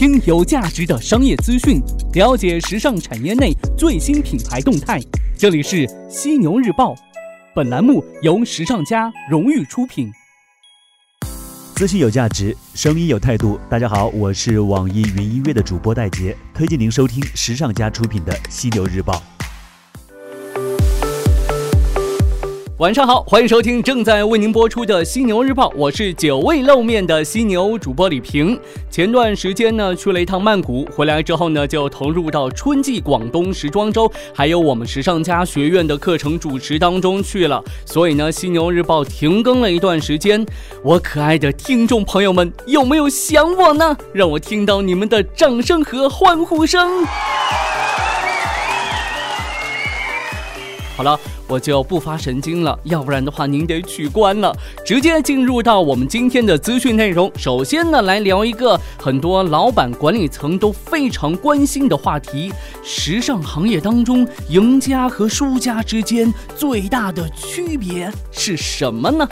听有价值的商业资讯，了解时尚产业内最新品牌动态。这里是犀牛日报，本栏目由时尚家荣誉出品。资讯有价值，声音有态度。大家好，我是网易云音乐的主播戴杰，推荐您收听时尚家出品的犀牛日报。晚上好，欢迎收听正在为您播出的犀牛日报，我是久未露面的犀牛主播李平。前段时间呢去了一趟曼谷，回来之后呢就投入到春季广东时装周，还有我们时尚家学院的课程主持当中去了，所以呢犀牛日报停更了一段时间。我可爱的听众朋友们有没有想我呢？让我听到你们的掌声和欢呼声。好了。我就不发神经了，要不然的话您得取关了。直接进入到我们今天的资讯内容。首先呢，来聊一个很多老板管理层都非常关心的话题：时尚行业当中，赢家和输家之间最大的区别是什么呢？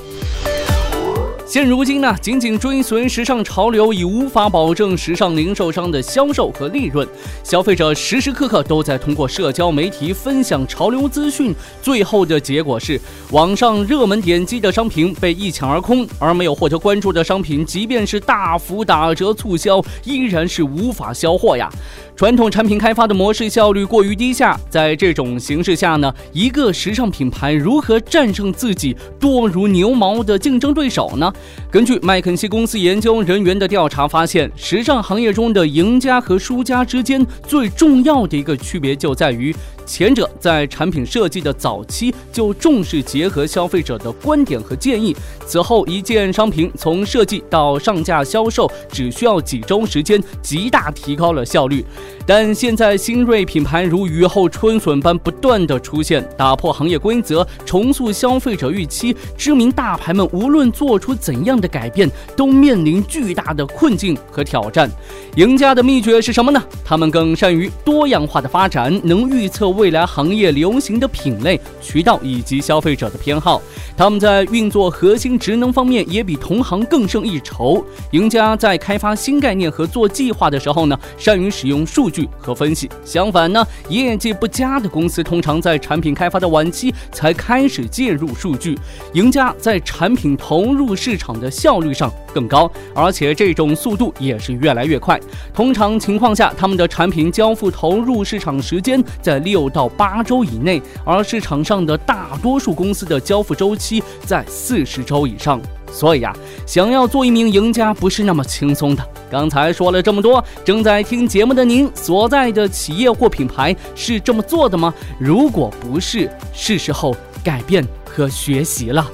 现如今呢，仅仅追随时尚潮流已无法保证时尚零售商的销售和利润。消费者时时刻刻都在通过社交媒体分享潮流资讯，最后的结果是，网上热门点击的商品被一抢而空，而没有获得关注的商品，即便是大幅打折促销，依然是无法销货呀。传统产品开发的模式效率过于低下，在这种形势下呢，一个时尚品牌如何战胜自己多如牛毛的竞争对手呢？根据麦肯锡公司研究人员的调查发现，时尚行业中的赢家和输家之间最重要的一个区别就在于。前者在产品设计的早期就重视结合消费者的观点和建议，此后一件商品从设计到上架销售只需要几周时间，极大提高了效率。但现在新锐品牌如雨后春笋般不断的出现，打破行业规则，重塑消费者预期。知名大牌们无论做出怎样的改变，都面临巨大的困境和挑战。赢家的秘诀是什么呢？他们更善于多样化的发展，能预测。未来行业流行的品类、渠道以及消费者的偏好，他们在运作核心职能方面也比同行更胜一筹。赢家在开发新概念和做计划的时候呢，善于使用数据和分析。相反呢，业绩不佳的公司通常在产品开发的晚期才开始介入数据。赢家在产品投入市场的效率上更高，而且这种速度也是越来越快。通常情况下，他们的产品交付投入市场时间在六。到八周以内，而市场上的大多数公司的交付周期在四十周以上。所以啊，想要做一名赢家不是那么轻松的。刚才说了这么多，正在听节目的您所在的企业或品牌是这么做的吗？如果不是，是时候改变和学习了。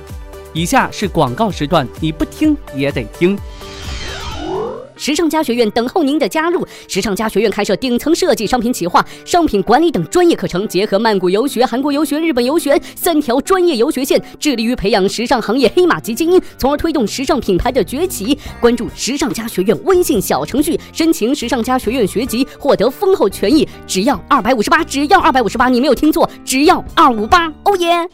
以下是广告时段，你不听也得听。时尚家学院等候您的加入。时尚家学院开设顶层设计、商品企划、商品管理等专业课程，结合曼谷游学、韩国游学、日本游学三条专业游学线，致力于培养时尚行业黑马级精英，从而推动时尚品牌的崛起。关注时尚家学院微信小程序，申请时尚家学院学籍，获得丰厚权益，只要二百五十八，只要二百五十八，你没有听错，只要二五八，哦耶！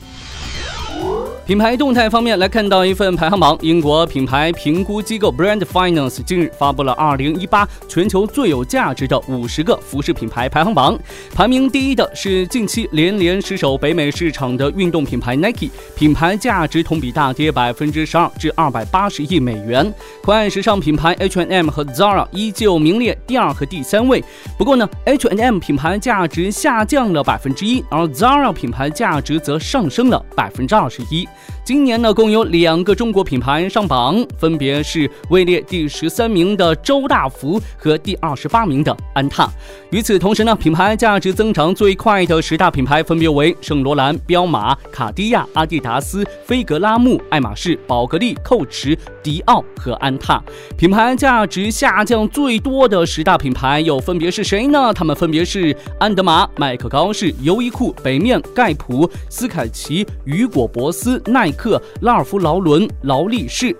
品牌动态方面来看到一份排行榜，英国品牌评估机构 Brand Finance 近日发布了2018全球最有价值的五十个服饰品牌排行榜，排名第一的是近期连连失守北美市场的运动品牌 Nike，品牌价值同比大跌百分之十二至二百八十亿美元。快时尚品牌 H&M 和 Zara 依旧名列第二和第三位，不过呢，H&M 品牌价值下降了百分之一，而 Zara 品牌价值则上升了百分之二十一。今年呢，共有两个中国品牌上榜，分别是位列第十三名的周大福和第二十八名的安踏。与此同时呢，品牌价值增长最快的十大品牌分别为圣罗兰、彪马、卡地亚、阿迪达斯、菲格拉木、爱马仕、宝格丽、蔻驰、迪奥和安踏。品牌价值下降最多的十大品牌又分别是谁呢？他们分别是安德玛、麦克高士、优衣库、北面、盖普、斯凯奇、雨果博斯、耐。克、拉尔夫劳伦、劳力士，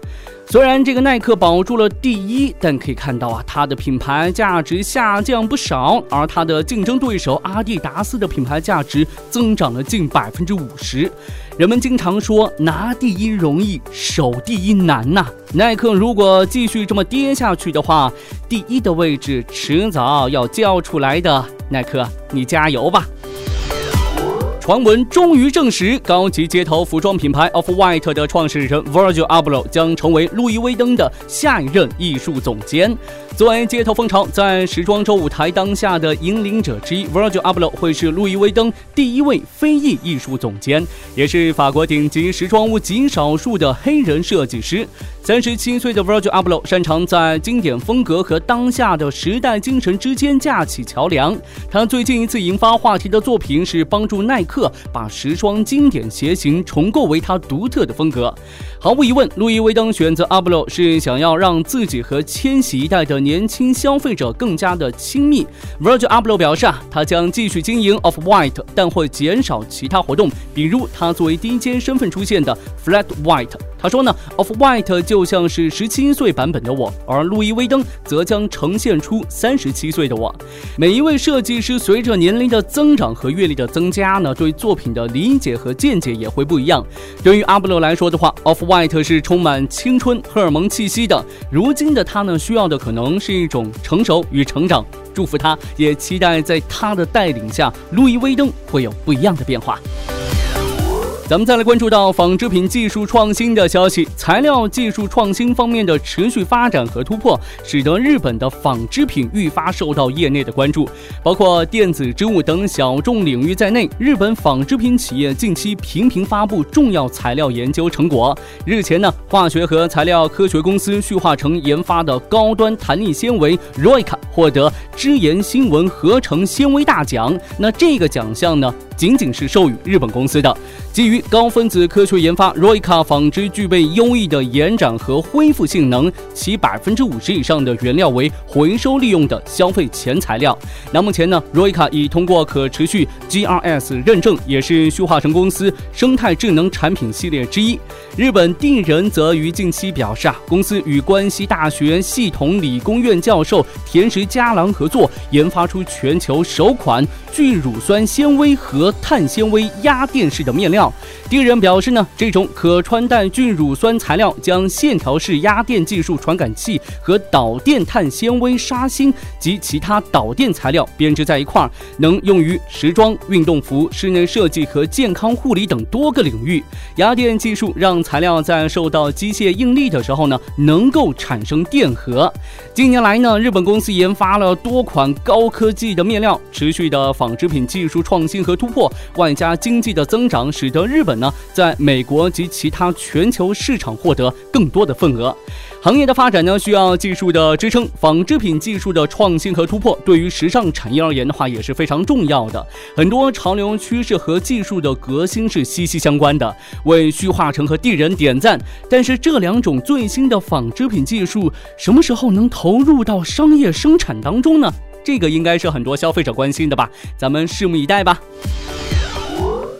虽然这个耐克保住了第一，但可以看到啊，它的品牌价值下降不少，而它的竞争对手阿迪达斯的品牌价值增长了近百分之五十。人们经常说拿第一容易，守第一难呐。耐克如果继续这么跌下去的话，第一的位置迟早要交出来的。耐克，你加油吧！传闻终于证实，高级街头服装品牌 Off White 的创始人 Virgil Abloh 将成为路易威登的下一任艺术总监。作为街头风潮在时装周舞台当下的引领者之一，Virgil Abloh 会是路易威登第一位非裔艺术总监，也是法国顶级时装屋极少数的黑人设计师。三十七岁的 Virgil Abloh 擅长在经典风格和当下的时代精神之间架起桥梁。他最近一次引发话题的作品是帮助耐克把十双经典鞋型重构为他独特的风格。毫无疑问，路易威登选择阿波罗是想要让自己和千禧一代的年轻消费者更加的亲密。Virgil Abloh 表示啊，他将继续经营 Off White，但会减少其他活动，比如他作为第一间身份出现的 Flat White。他说呢，Of White 就像是十七岁版本的我，而路易威登则将呈现出三十七岁的我。每一位设计师随着年龄的增长和阅历的增加呢，对作品的理解和见解也会不一样。对于阿布勒来说的话，Of White 是充满青春荷尔蒙气息的。如今的他呢，需要的可能是一种成熟与成长。祝福他，也期待在他的带领下，路易威登会有不一样的变化。咱们再来关注到纺织品技术创新的消息，材料技术创新方面的持续发展和突破，使得日本的纺织品愈发受到业内的关注。包括电子织物等小众领域在内，日本纺织品企业近期频频发布重要材料研究成果。日前呢，化学和材料科学公司旭化成研发的高端弹力纤维 ROICA 获得织研新闻合成纤维大奖。那这个奖项呢？仅仅是授予日本公司的，基于高分子科学研发，ROICA 纺织具备优异的延展和恢复性能，其百分之五十以上的原料为回收利用的消费前材料。那目前呢，ROICA 已通过可持续 GRS 认证，也是旭化成公司生态智能产品系列之一。日本地人则于近期表示啊，公司与关西大学系统理工院教授田石佳郎合作，研发出全球首款聚乳酸纤维和碳纤维压电式的面料，第人表示呢，这种可穿戴聚乳酸材料将线条式压电技术传感器和导电碳纤维纱芯及其他导电材料编织在一块儿，能用于时装、运动服、室内设计和健康护理等多个领域。压电技术让材料在受到机械应力的时候呢，能够产生电荷。近年来呢，日本公司研发了多款高科技的面料，持续的纺织品技术创新和突破。外加经济的增长，使得日本呢在美国及其他全球市场获得更多的份额。行业的发展呢需要技术的支撑，纺织品技术的创新和突破，对于时尚产业而言的话也是非常重要的。很多潮流趋势和技术的革新是息息相关的，为虚化成和地人点赞。但是这两种最新的纺织品技术什么时候能投入到商业生产当中呢？这个应该是很多消费者关心的吧，咱们拭目以待吧。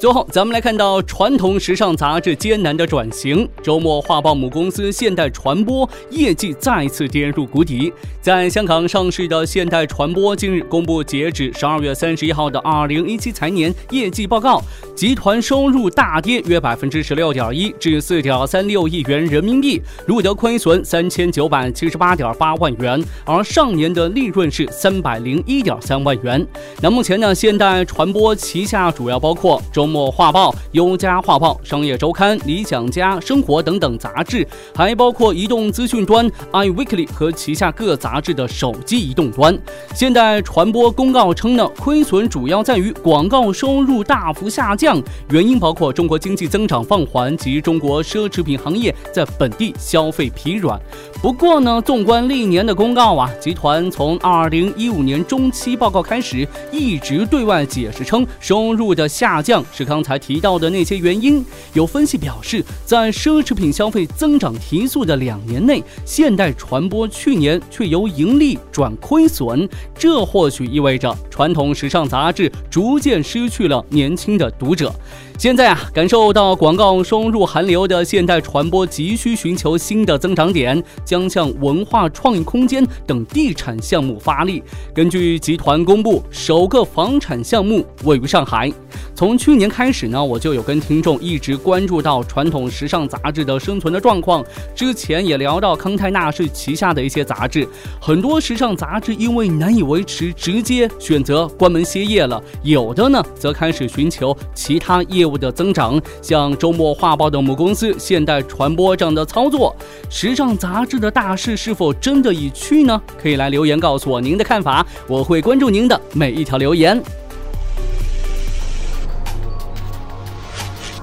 最后，咱们来看到传统时尚杂志艰难的转型。周末，画报母公司现代传播业绩再次跌入谷底。在香港上市的现代传播近日公布截止十二月三十一号的二零一七财年业绩报告，集团收入大跌约百分之十六点一，至四点三六亿元人民币，录得亏损三千九百七十八点八万元，而上年的利润是三百零一点三万元。那目前呢，现代传播旗下主要包括周。末画报、优家画报、商业周刊、理想家、生活等等杂志，还包括移动资讯端 iWeekly 和旗下各杂志的手机移动端。现代传播公告称呢，亏损主要在于广告收入大幅下降，原因包括中国经济增长放缓及中国奢侈品行业在本地消费疲软。不过呢，纵观历年的公告啊，集团从二零一五年中期报告开始，一直对外解释称收入的下降。是刚才提到的那些原因。有分析表示，在奢侈品消费增长提速的两年内，现代传播去年却由盈利转亏损，这或许意味着传统时尚杂志逐渐失去了年轻的读者。者。现在啊，感受到广告收入寒流的现代传播急需寻求新的增长点，将向文化创意空间等地产项目发力。根据集团公布，首个房产项目位于上海。从去年开始呢，我就有跟听众一直关注到传统时尚杂志的生存的状况。之前也聊到康泰纳仕旗下的一些杂志，很多时尚杂志因为难以维持，直接选择关门歇业了。有的呢，则开始寻求其他业务。的增长，像周末画报的母公司现代传播这样的操作，时尚杂志的大势是否真的已去呢？可以来留言告诉我您的看法，我会关注您的每一条留言。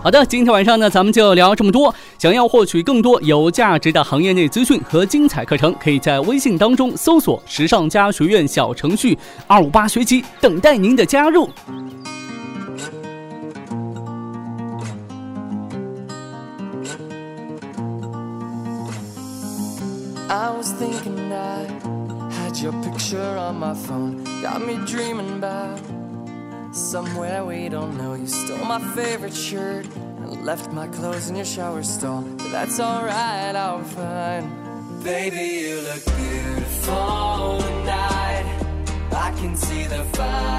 好的，今天晚上呢，咱们就聊这么多。想要获取更多有价值的行业内资讯和精彩课程，可以在微信当中搜索“时尚家学院”小程序，二五八学习等待您的加入。I was thinking I had your picture on my phone. Got me dreaming about somewhere we don't know. You stole my favorite shirt and left my clothes in your shower stall. But that's alright, I'm fine. Baby, you look beautiful tonight. I can see the fire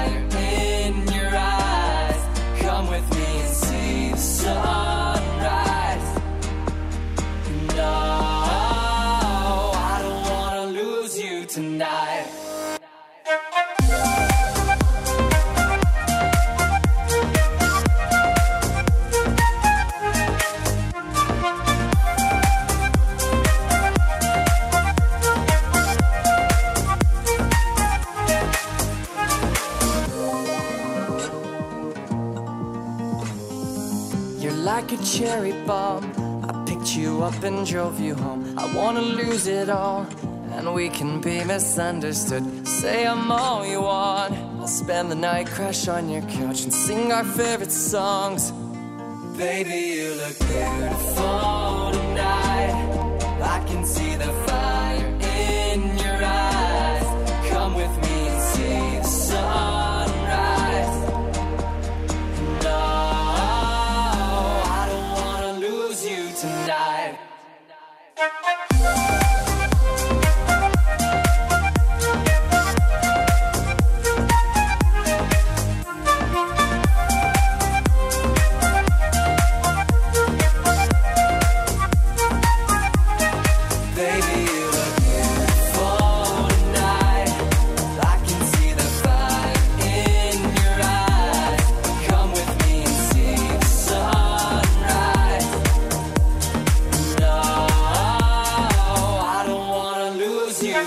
cherry bomb. I picked you up and drove you home. I wanna lose it all and we can be misunderstood. Say I'm all you want. I'll spend the night, crash on your couch, and sing our favorite songs. Baby, you look beautiful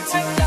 to